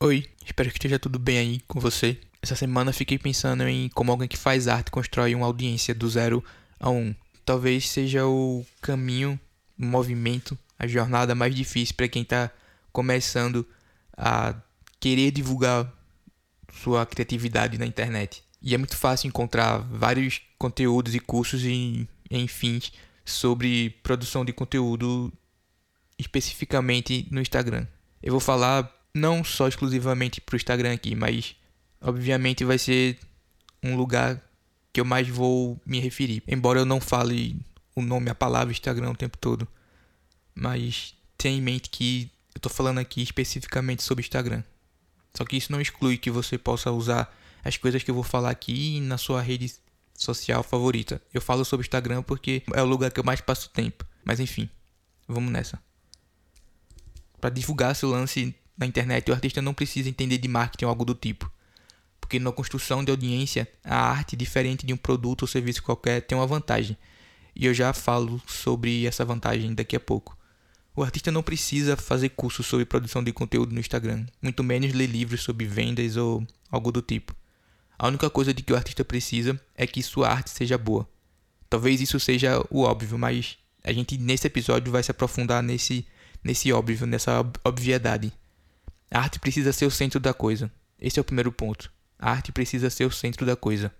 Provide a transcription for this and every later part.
Oi, espero que esteja tudo bem aí com você. Essa semana fiquei pensando em como alguém que faz arte constrói uma audiência do zero a um. Talvez seja o caminho, o movimento, a jornada mais difícil para quem está começando a querer divulgar sua criatividade na internet. E é muito fácil encontrar vários conteúdos e cursos e enfim sobre produção de conteúdo especificamente no Instagram. Eu vou falar não só exclusivamente para o Instagram aqui, mas obviamente vai ser um lugar que eu mais vou me referir. Embora eu não fale o nome, a palavra Instagram o tempo todo. Mas tenha em mente que eu estou falando aqui especificamente sobre Instagram. Só que isso não exclui que você possa usar as coisas que eu vou falar aqui na sua rede social favorita. Eu falo sobre Instagram porque é o lugar que eu mais passo tempo. Mas enfim, vamos nessa. Para divulgar seu lance na internet, o artista não precisa entender de marketing ou algo do tipo. Porque na construção de audiência, a arte, diferente de um produto ou serviço qualquer, tem uma vantagem. E eu já falo sobre essa vantagem daqui a pouco. O artista não precisa fazer cursos sobre produção de conteúdo no Instagram, muito menos ler livros sobre vendas ou algo do tipo. A única coisa de que o artista precisa é que sua arte seja boa. Talvez isso seja o óbvio, mas a gente nesse episódio vai se aprofundar nesse nesse óbvio, nessa obviedade. A arte precisa ser o centro da coisa. Esse é o primeiro ponto. A arte precisa ser o centro da coisa.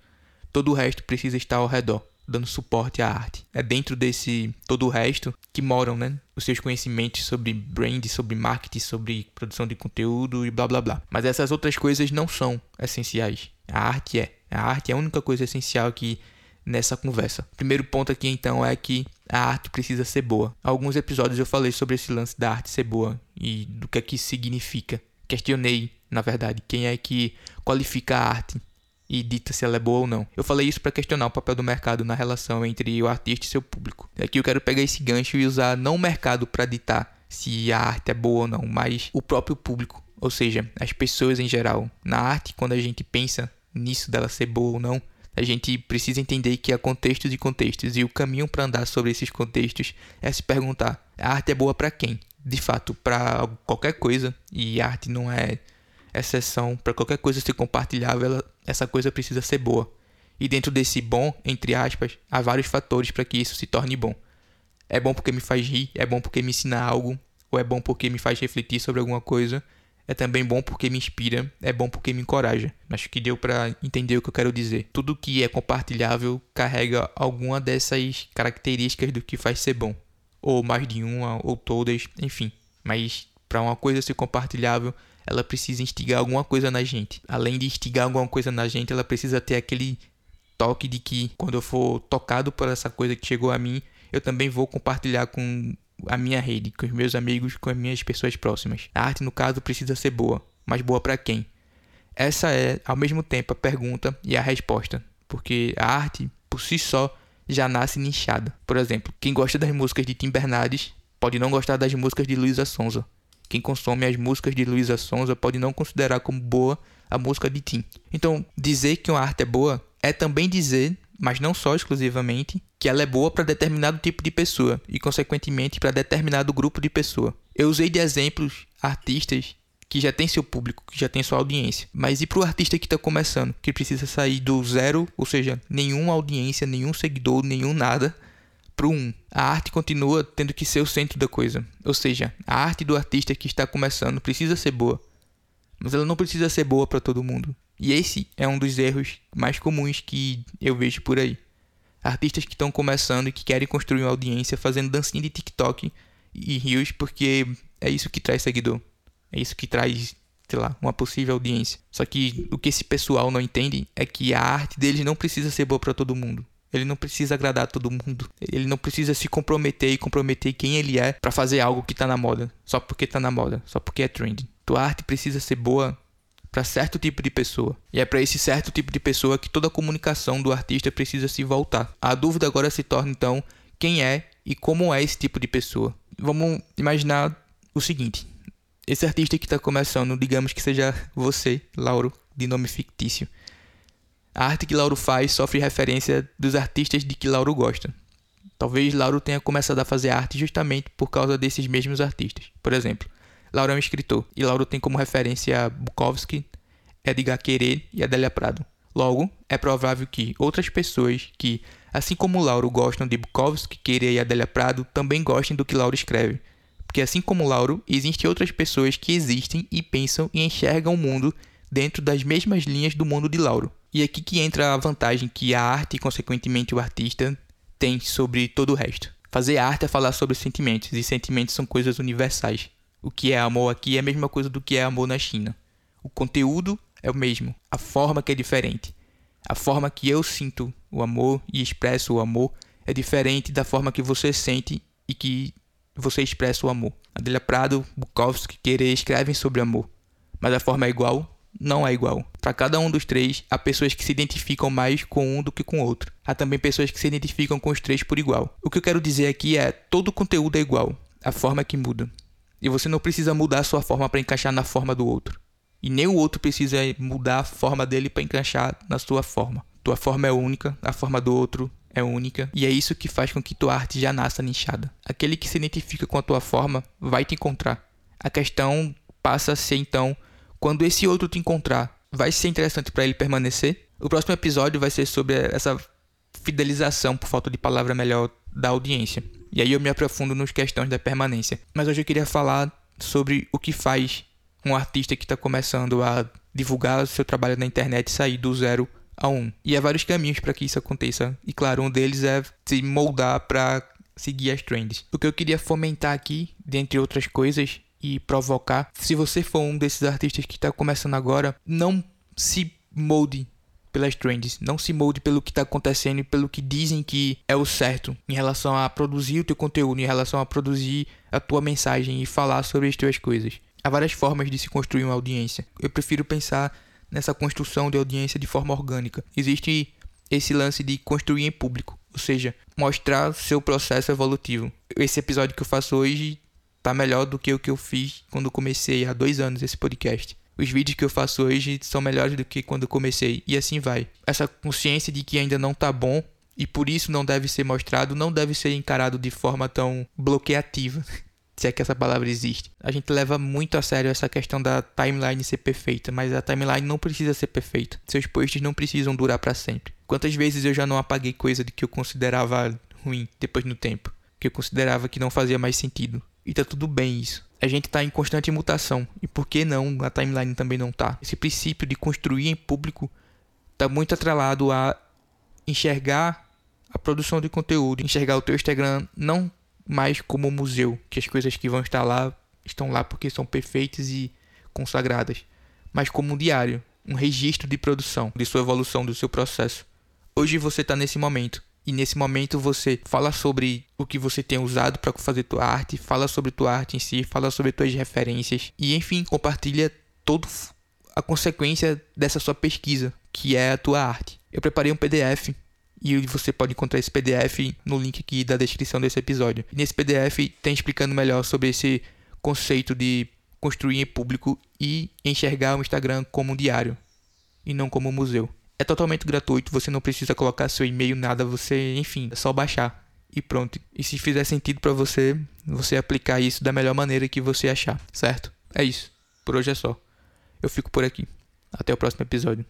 Todo o resto precisa estar ao redor dando suporte à arte. É dentro desse todo o resto que moram, né? Os seus conhecimentos sobre brand, sobre marketing, sobre produção de conteúdo e blá blá blá. Mas essas outras coisas não são essenciais. A arte é. A arte é a única coisa essencial aqui nessa conversa. Primeiro ponto aqui então é que a arte precisa ser boa. Alguns episódios eu falei sobre esse lance da arte ser boa e do que é que isso significa. Questionei, na verdade, quem é que qualifica a arte e dita se ela é boa ou não. Eu falei isso para questionar o papel do mercado na relação entre o artista e seu público. Aqui eu quero pegar esse gancho e usar não o mercado para ditar se a arte é boa ou não, mas o próprio público, ou seja, as pessoas em geral. Na arte, quando a gente pensa nisso dela ser boa ou não, a gente precisa entender que há contextos e contextos e o caminho para andar sobre esses contextos é se perguntar: a arte é boa para quem? De fato, para qualquer coisa, e arte não é exceção, para qualquer coisa ser compartilhável, ela, essa coisa precisa ser boa. E dentro desse bom, entre aspas, há vários fatores para que isso se torne bom. É bom porque me faz rir, é bom porque me ensina algo, ou é bom porque me faz refletir sobre alguma coisa. É também bom porque me inspira, é bom porque me encoraja. Acho que deu para entender o que eu quero dizer. Tudo que é compartilhável carrega alguma dessas características do que faz ser bom, ou mais de uma, ou todas, enfim. Mas para uma coisa ser compartilhável, ela precisa instigar alguma coisa na gente. Além de instigar alguma coisa na gente, ela precisa ter aquele toque de que quando eu for tocado por essa coisa que chegou a mim, eu também vou compartilhar com a minha rede, com os meus amigos, com as minhas pessoas próximas. A arte, no caso, precisa ser boa, mas boa para quem? Essa é, ao mesmo tempo, a pergunta e a resposta, porque a arte, por si só, já nasce nichada. Por exemplo, quem gosta das músicas de Tim Bernardes pode não gostar das músicas de Luísa Sonza. Quem consome as músicas de Luísa Sonza pode não considerar como boa a música de Tim. Então, dizer que uma arte é boa é também dizer, mas não só exclusivamente, que ela é boa para determinado tipo de pessoa e, consequentemente, para determinado grupo de pessoa. Eu usei de exemplos artistas que já tem seu público, que já tem sua audiência. Mas e para o artista que está começando, que precisa sair do zero, ou seja, nenhuma audiência, nenhum seguidor, nenhum nada, pro 1. A arte continua tendo que ser o centro da coisa. Ou seja, a arte do artista que está começando precisa ser boa, mas ela não precisa ser boa para todo mundo. E esse é um dos erros mais comuns que eu vejo por aí. Artistas que estão começando e que querem construir uma audiência fazendo dancinha de TikTok e rios porque é isso que traz seguidor. É isso que traz, sei lá, uma possível audiência. Só que o que esse pessoal não entende é que a arte deles não precisa ser boa para todo mundo. Ele não precisa agradar todo mundo. Ele não precisa se comprometer e comprometer quem ele é para fazer algo que tá na moda, só porque tá na moda, só porque é trending. Tua arte precisa ser boa para certo tipo de pessoa. E é para esse certo tipo de pessoa que toda a comunicação do artista precisa se voltar. A dúvida agora se torna então quem é e como é esse tipo de pessoa. Vamos imaginar o seguinte: esse artista que está começando, digamos que seja você, Lauro, de nome fictício. A arte que Lauro faz sofre referência dos artistas de que Lauro gosta. Talvez Lauro tenha começado a fazer arte justamente por causa desses mesmos artistas. Por exemplo, Lauro é um escritor, e Lauro tem como referência Bukowski, Edgar Querer e Adélia Prado. Logo, é provável que outras pessoas que, assim como Lauro, gostam de Bukowski, Querer e Adélia Prado, também gostem do que Lauro escreve. Porque assim como Lauro, existem outras pessoas que existem e pensam e enxergam o mundo dentro das mesmas linhas do mundo de Lauro. E é aqui que entra a vantagem que a arte e, consequentemente, o artista tem sobre todo o resto. Fazer arte é falar sobre sentimentos, e sentimentos são coisas universais. O que é amor aqui é a mesma coisa do que é amor na China. O conteúdo é o mesmo, a forma que é diferente. A forma que eu sinto o amor e expresso o amor é diferente da forma que você sente e que você expressa o amor. Adélia Prado, Bukowski, Querer escrevem sobre amor, mas a forma é igual? Não é igual. Para cada um dos três, há pessoas que se identificam mais com um do que com o outro. Há também pessoas que se identificam com os três por igual. O que eu quero dizer aqui é: todo conteúdo é igual, a forma é que muda. E você não precisa mudar a sua forma para encaixar na forma do outro. E nem o outro precisa mudar a forma dele para encaixar na sua forma. Tua forma é única, a forma do outro é única, e é isso que faz com que tua arte já nasça nichada. Aquele que se identifica com a tua forma vai te encontrar. A questão passa a ser então, quando esse outro te encontrar, vai ser interessante para ele permanecer? O próximo episódio vai ser sobre essa fidelização, por falta de palavra melhor, da audiência. E aí eu me aprofundo nos questões da permanência. Mas hoje eu queria falar sobre o que faz um artista que está começando a divulgar o seu trabalho na internet sair do zero a um. E há vários caminhos para que isso aconteça. E claro, um deles é se moldar para seguir as trends. O que eu queria fomentar aqui, dentre outras coisas, e provocar, se você for um desses artistas que está começando agora, não se molde pelas trends, não se molde pelo que está acontecendo e pelo que dizem que é o certo em relação a produzir o teu conteúdo, em relação a produzir a tua mensagem e falar sobre as tuas coisas. Há várias formas de se construir uma audiência. Eu prefiro pensar nessa construção de audiência de forma orgânica. Existe esse lance de construir em público, ou seja, mostrar seu processo evolutivo. Esse episódio que eu faço hoje tá melhor do que o que eu fiz quando comecei há dois anos esse podcast. Os vídeos que eu faço hoje são melhores do que quando comecei, e assim vai. Essa consciência de que ainda não tá bom e por isso não deve ser mostrado, não deve ser encarado de forma tão bloqueativa. se é que essa palavra existe. A gente leva muito a sério essa questão da timeline ser perfeita, mas a timeline não precisa ser perfeita. Seus posts não precisam durar para sempre. Quantas vezes eu já não apaguei coisa de que eu considerava ruim depois no tempo, que eu considerava que não fazia mais sentido. E tá tudo bem isso a gente está em constante mutação. E por que não a timeline também não tá? Esse princípio de construir em público está muito atrelado a enxergar a produção de conteúdo, enxergar o teu Instagram não mais como museu, que as coisas que vão estar lá estão lá porque são perfeitas e consagradas, mas como um diário, um registro de produção, de sua evolução, do seu processo. Hoje você está nesse momento e nesse momento você fala sobre o que você tem usado para fazer tua arte, fala sobre tua arte em si, fala sobre tuas referências e enfim, compartilha todo a consequência dessa sua pesquisa, que é a tua arte. Eu preparei um PDF e você pode encontrar esse PDF no link aqui da descrição desse episódio. nesse PDF tem explicando melhor sobre esse conceito de construir em público e enxergar o Instagram como um diário e não como um museu. É totalmente gratuito, você não precisa colocar seu e-mail, nada, você, enfim, é só baixar e pronto. E se fizer sentido para você, você aplicar isso da melhor maneira que você achar, certo? É isso. Por hoje é só. Eu fico por aqui. Até o próximo episódio.